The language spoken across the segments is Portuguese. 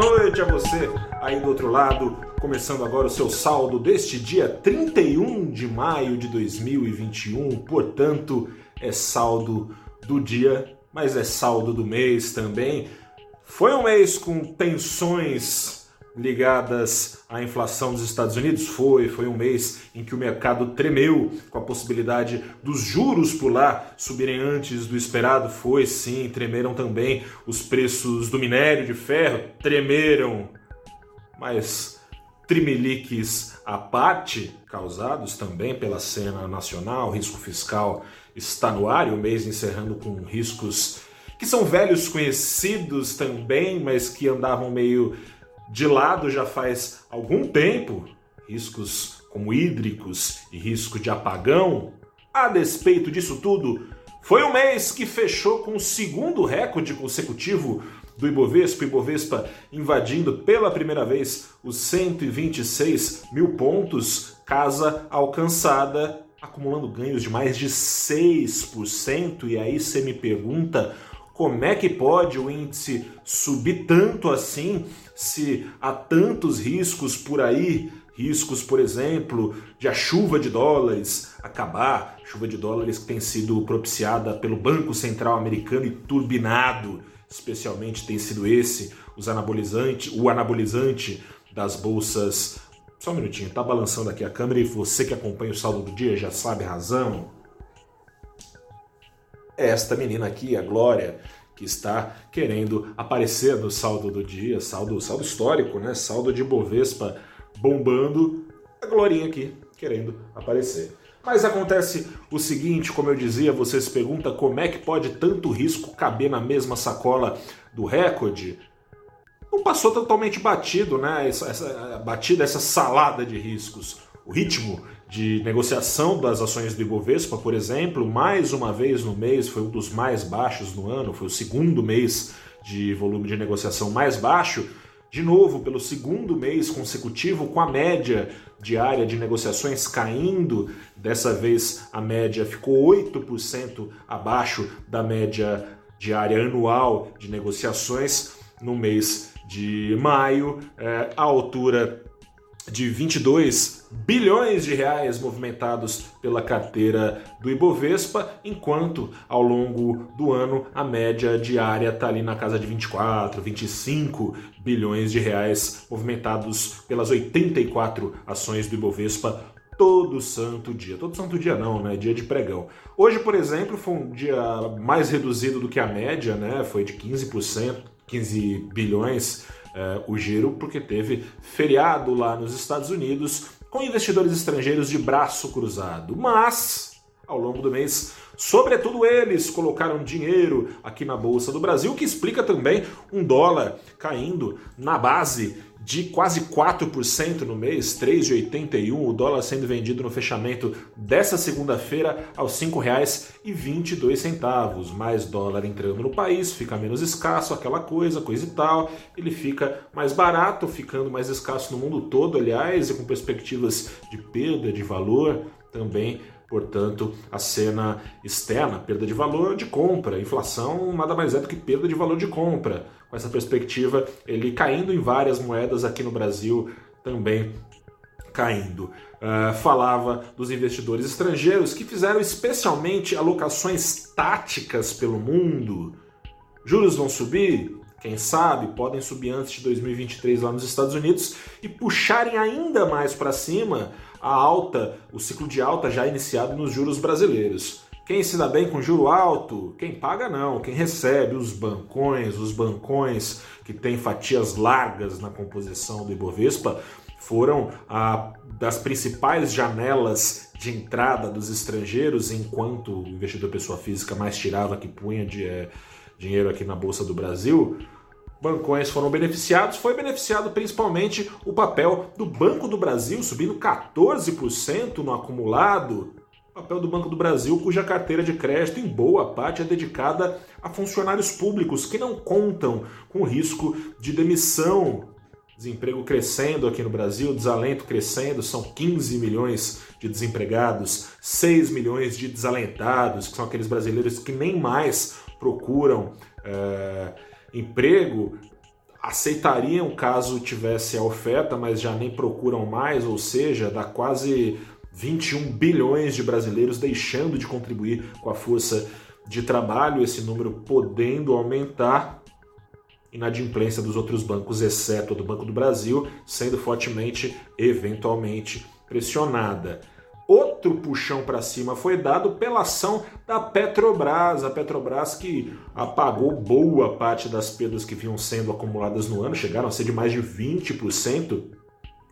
noite a você aí do outro lado, começando agora o seu saldo deste dia 31 de maio de 2021, portanto, é saldo do dia, mas é saldo do mês também. Foi um mês com tensões ligadas à inflação dos Estados Unidos? Foi, foi um mês em que o mercado tremeu com a possibilidade dos juros por lá subirem antes do esperado? Foi sim, tremeram também os preços do minério de ferro, tremeram. Mas trimeliques à parte, causados também pela cena nacional, risco fiscal está no ar e o mês encerrando com riscos que são velhos conhecidos também, mas que andavam meio de lado já faz algum tempo, riscos como hídricos e risco de apagão. A despeito disso tudo, foi um mês que fechou com o segundo recorde consecutivo do Ibovespa, Ibovespa invadindo pela primeira vez os 126 mil pontos, casa alcançada, acumulando ganhos de mais de 6%. E aí você me pergunta como é que pode o índice subir tanto assim se há tantos riscos por aí? Riscos, por exemplo, de a chuva de dólares acabar, chuva de dólares que tem sido propiciada pelo Banco Central Americano e turbinado, especialmente tem sido esse os anabolizante, o anabolizante das bolsas. Só um minutinho, tá balançando aqui a câmera e você que acompanha o saldo do dia já sabe a razão esta menina aqui, a Glória, que está querendo aparecer no saldo do dia, saldo, saldo histórico, né? Saldo de Bovespa bombando, a Glorinha aqui querendo aparecer. Mas acontece o seguinte, como eu dizia, você se pergunta como é que pode tanto risco caber na mesma sacola do recorde? Não passou totalmente batido, né? Essa, essa batida, essa salada de riscos. O ritmo de negociação das ações do Ibovespa, por exemplo, mais uma vez no mês foi um dos mais baixos no ano, foi o segundo mês de volume de negociação mais baixo, de novo pelo segundo mês consecutivo com a média diária de negociações caindo, dessa vez a média ficou 8% abaixo da média diária anual de negociações no mês de maio, é, a altura de 22 bilhões de reais movimentados pela carteira do Ibovespa, enquanto ao longo do ano a média diária está ali na casa de 24, 25 bilhões de reais movimentados pelas 84 ações do Ibovespa todo santo dia. Todo santo dia não, né? Dia de pregão. Hoje, por exemplo, foi um dia mais reduzido do que a média, né? Foi de 15%, 15 bilhões uh, o giro, porque teve feriado lá nos Estados Unidos com investidores estrangeiros de braço cruzado. Mas, ao longo do mês, sobretudo eles colocaram dinheiro aqui na Bolsa do Brasil, que explica também um dólar caindo na base de quase 4% no mês, 3,81, o dólar sendo vendido no fechamento dessa segunda-feira aos R$ 5,22. Mais dólar entrando no país, fica menos escasso, aquela coisa, coisa e tal. Ele fica mais barato, ficando mais escasso no mundo todo, aliás, e com perspectivas de perda de valor também Portanto, a cena externa, perda de valor de compra, inflação nada mais é do que perda de valor de compra. Com essa perspectiva, ele caindo em várias moedas aqui no Brasil também caindo. Uh, falava dos investidores estrangeiros que fizeram especialmente alocações táticas pelo mundo. Juros vão subir? Quem sabe podem subir antes de 2023 lá nos Estados Unidos e puxarem ainda mais para cima a alta, o ciclo de alta já iniciado nos juros brasileiros. Quem se dá bem com juro alto? Quem paga não, quem recebe os bancões, os bancões que têm fatias largas na composição do Ibovespa, foram a, das principais janelas de entrada dos estrangeiros, enquanto o investidor pessoa física mais tirava que punha de, é, dinheiro aqui na Bolsa do Brasil bancões foram beneficiados, foi beneficiado principalmente o papel do Banco do Brasil, subindo 14% no acumulado. O papel do Banco do Brasil, cuja carteira de crédito, em boa parte, é dedicada a funcionários públicos que não contam com risco de demissão. Desemprego crescendo aqui no Brasil, desalento crescendo, são 15 milhões de desempregados, 6 milhões de desalentados, que são aqueles brasileiros que nem mais procuram. É emprego, aceitariam caso tivesse a oferta, mas já nem procuram mais, ou seja, dá quase 21 bilhões de brasileiros deixando de contribuir com a força de trabalho, esse número podendo aumentar, inadimplência dos outros bancos, exceto do Banco do Brasil, sendo fortemente, eventualmente, pressionada. Outro puxão para cima foi dado pela ação da Petrobras. A Petrobras que apagou boa parte das perdas que vinham sendo acumuladas no ano, chegaram a ser de mais de 20%.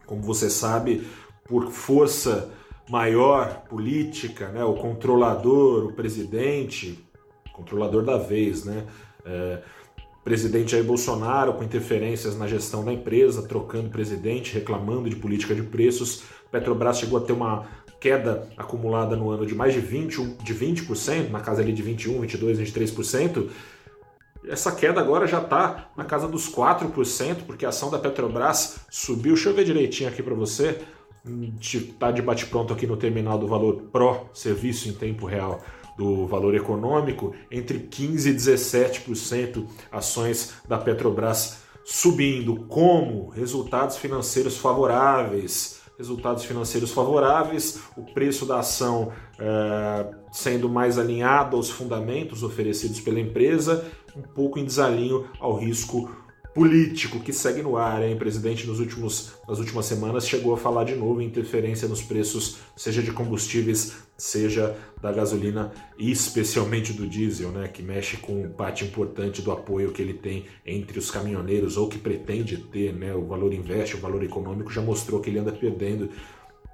Como você sabe, por força maior política, né, o controlador, o presidente, controlador da vez, né? É, presidente Jair Bolsonaro com interferências na gestão da empresa, trocando presidente, reclamando de política de preços. Petrobras chegou a ter uma queda acumulada no ano de mais de 20%, de 20% na casa ali de 21, 22, 23%. Essa queda agora já está na casa dos 4%, porque a ação da Petrobras subiu. Deixa eu ver direitinho aqui para você. Está de bate-pronto aqui no terminal do valor Pro Serviço em Tempo Real do valor econômico, entre 15% e 17% ações da Petrobras subindo. Como? Resultados financeiros favoráveis. Resultados financeiros favoráveis, o preço da ação é, sendo mais alinhado aos fundamentos oferecidos pela empresa, um pouco em desalinho ao risco político que segue no ar, hein? O presidente nos últimos, nas últimas semanas chegou a falar de novo em interferência nos preços, seja de combustíveis, seja da gasolina e especialmente do diesel, né? Que mexe com parte importante do apoio que ele tem entre os caminhoneiros ou que pretende ter, né? O valor investe, o valor econômico já mostrou que ele anda perdendo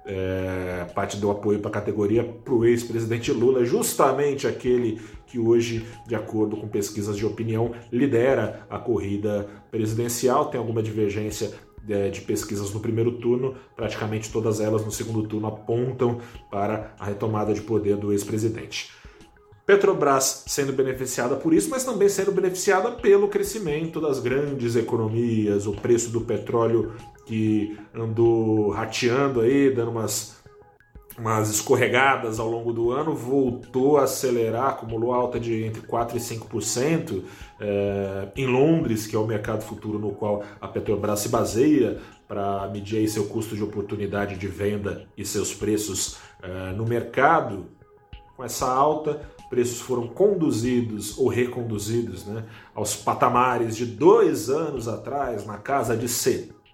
é, parte do apoio para a categoria para o ex-presidente Lula, justamente aquele que hoje, de acordo com pesquisas de opinião, lidera a corrida presidencial. Tem alguma divergência é, de pesquisas no primeiro turno, praticamente todas elas no segundo turno apontam para a retomada de poder do ex-presidente. Petrobras sendo beneficiada por isso, mas também sendo beneficiada pelo crescimento das grandes economias, o preço do petróleo que andou rateando aí, dando umas, umas escorregadas ao longo do ano, voltou a acelerar, acumulou alta de entre 4% e 5%. É, em Londres, que é o mercado futuro no qual a Petrobras se baseia para medir seu custo de oportunidade de venda e seus preços é, no mercado, com essa alta, preços foram conduzidos ou reconduzidos né, aos patamares de dois anos atrás, na casa de 70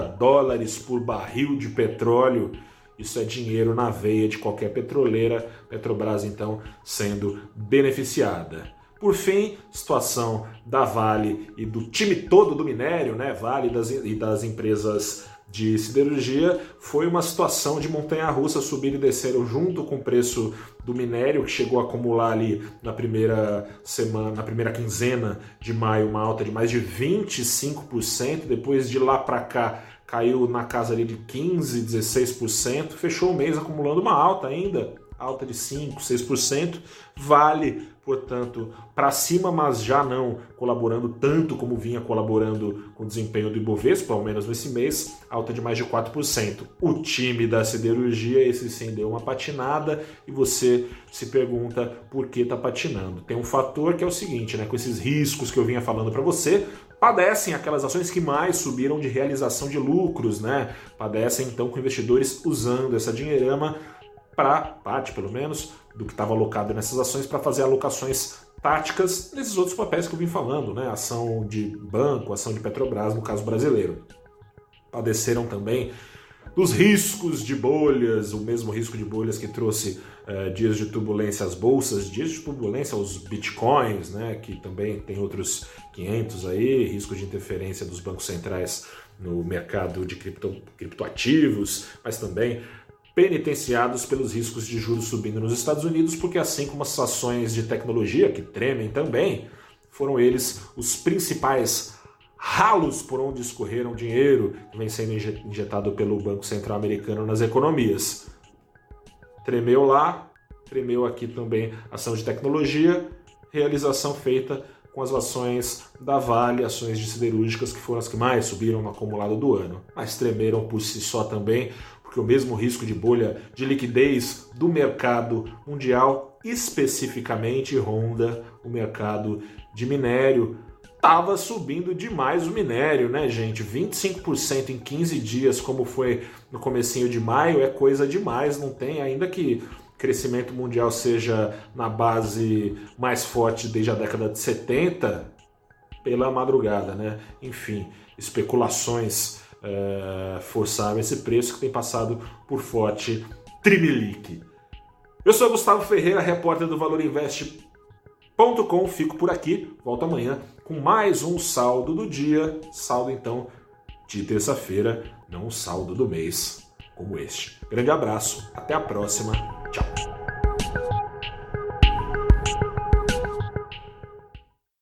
dólares por barril de petróleo. Isso é dinheiro na veia de qualquer petroleira, Petrobras então sendo beneficiada. Por fim, situação da Vale e do time todo do minério, né? Vale das, e das empresas de siderurgia foi uma situação de montanha-russa subir e descer junto com o preço do minério que chegou a acumular ali na primeira semana, na primeira quinzena de maio uma alta de mais de 25%, depois de lá para cá caiu na casa ali de 15, 16%, fechou o mês acumulando uma alta ainda, alta de 5, 6%, vale portanto, para cima, mas já não colaborando tanto como vinha colaborando com o desempenho do Ibovespa, ao menos nesse mês, alta de mais de 4%. O time da siderurgia, esse sim, deu uma patinada e você se pergunta por que está patinando. Tem um fator que é o seguinte, né, com esses riscos que eu vinha falando para você, padecem aquelas ações que mais subiram de realização de lucros, né? Padecem então com investidores usando essa dinheirama para parte, pelo menos, do que estava alocado nessas ações para fazer alocações táticas nesses outros papéis que eu vim falando, né? Ação de banco, ação de Petrobras, no caso brasileiro. Padeceram também dos riscos de bolhas, o mesmo risco de bolhas que trouxe eh, dias de turbulência às bolsas, dias de turbulência aos bitcoins, né, que também tem outros 500 aí, risco de interferência dos bancos centrais no mercado de cripto, criptoativos, mas também penitenciados pelos riscos de juros subindo nos Estados Unidos, porque assim como as ações de tecnologia, que tremem também, foram eles os principais ralos por onde escorreram dinheiro que vem sendo injetado pelo Banco Central Americano nas economias. Tremeu lá, tremeu aqui também ação de tecnologia, realização feita com as ações da Vale, ações de siderúrgicas que foram as que mais subiram no acumulado do ano, mas tremeram por si só também porque o mesmo risco de bolha de liquidez do mercado mundial especificamente ronda o mercado de minério. estava subindo demais o minério, né, gente? 25% em 15 dias, como foi no comecinho de maio, é coisa demais, não tem ainda que crescimento mundial seja na base mais forte desde a década de 70, pela madrugada, né? Enfim, especulações é, forçaram esse preço que tem passado por forte trimelique. Eu sou Gustavo Ferreira, repórter do Valor Invest Com, fico por aqui, volto amanhã com mais um saldo do dia, saldo então de terça-feira, não saldo do mês como este. Grande abraço, até a próxima, tchau.